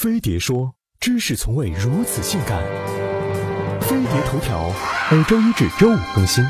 飞碟说：“知识从未如此性感。”飞碟头条每周一至周五更新。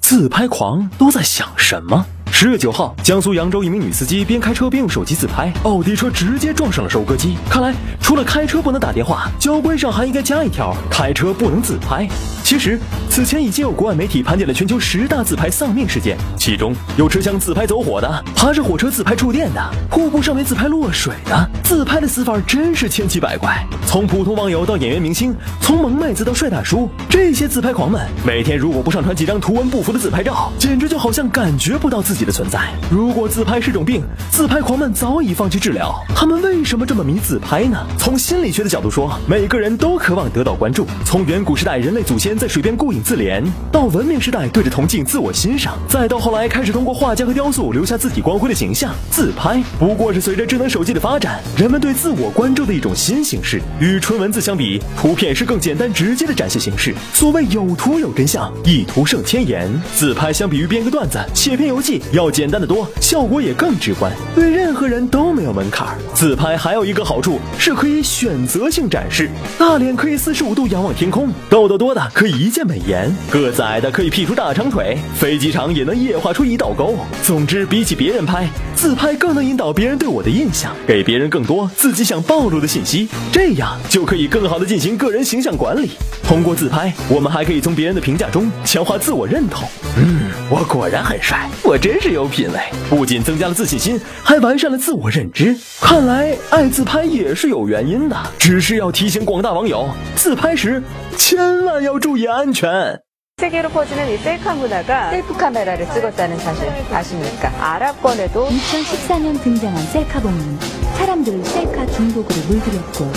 自拍狂都在想什么？十月九号，江苏扬州一名女司机边开车边用手机自拍，奥迪车直接撞上了收割机。看来，除了开车不能打电话，交规上还应该加一条：开车不能自拍。其实，此前已经有国外媒体盘点了全球十大自拍丧命事件，其中有持枪自拍走火的，爬着火车自拍触电的，瀑布上面自拍落水的。自拍的死法真是千奇百怪，从普通网友到演员明星，从萌妹子到帅大叔，这些自拍狂们每天如果不上传几张图文不符的自拍照，简直就好像感觉不到自己的存在。如果自拍是种病，自拍狂们早已放弃治疗。他们为什么这么迷自拍呢？从心理学的角度说，每个人都渴望得到关注。从远古时代人类祖先在水边顾影自怜，到文明时代对着铜镜自我欣赏，再到后来开始通过画家和雕塑留下自己光辉的形象，自拍不过是随着智能手机的发展。人们对自我关注的一种新形式，与纯文字相比，图片是更简单直接的展现形式。所谓有图有真相，一图胜千言。自拍相比于编个段子、写篇游记要简单的多，效果也更直观，对任何人都没有门槛。自拍还有一个好处是可以选择性展示，大脸可以四十五度仰望天空，痘痘多的可以一键美颜，个子矮的可以 P 出大长腿，飞机场也能液化出一道沟。总之，比起别人拍，自拍更能引导别人对我的印象，给别人更多。自己想暴露的信息，这样就可以更好的进行个人形象管理。通过自拍，我们还可以从别人的评价中强化自我认同。嗯，我果然很帅，我真是有品味。不仅增加了自信心，还完善了自我认知。看来爱自拍也是有原因的，只是要提醒广大网友，自拍时千万要注意安全。 세계로 퍼지는 이 셀카 문화가 셀프 카메라를 찍었다는 사실 아십니까? 아랍권에도 2014년 등장한 셀카봉은 사람들을 셀카 중독으로 물들였고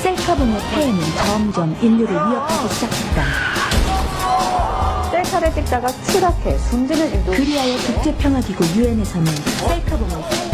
셀카봉의 폐해는 점점 인류를 위협하기 시작했다. 셀카를 찍다가 추락해 숨지는 일도 그리하여 국제평화기구 유엔에서는 셀카봉을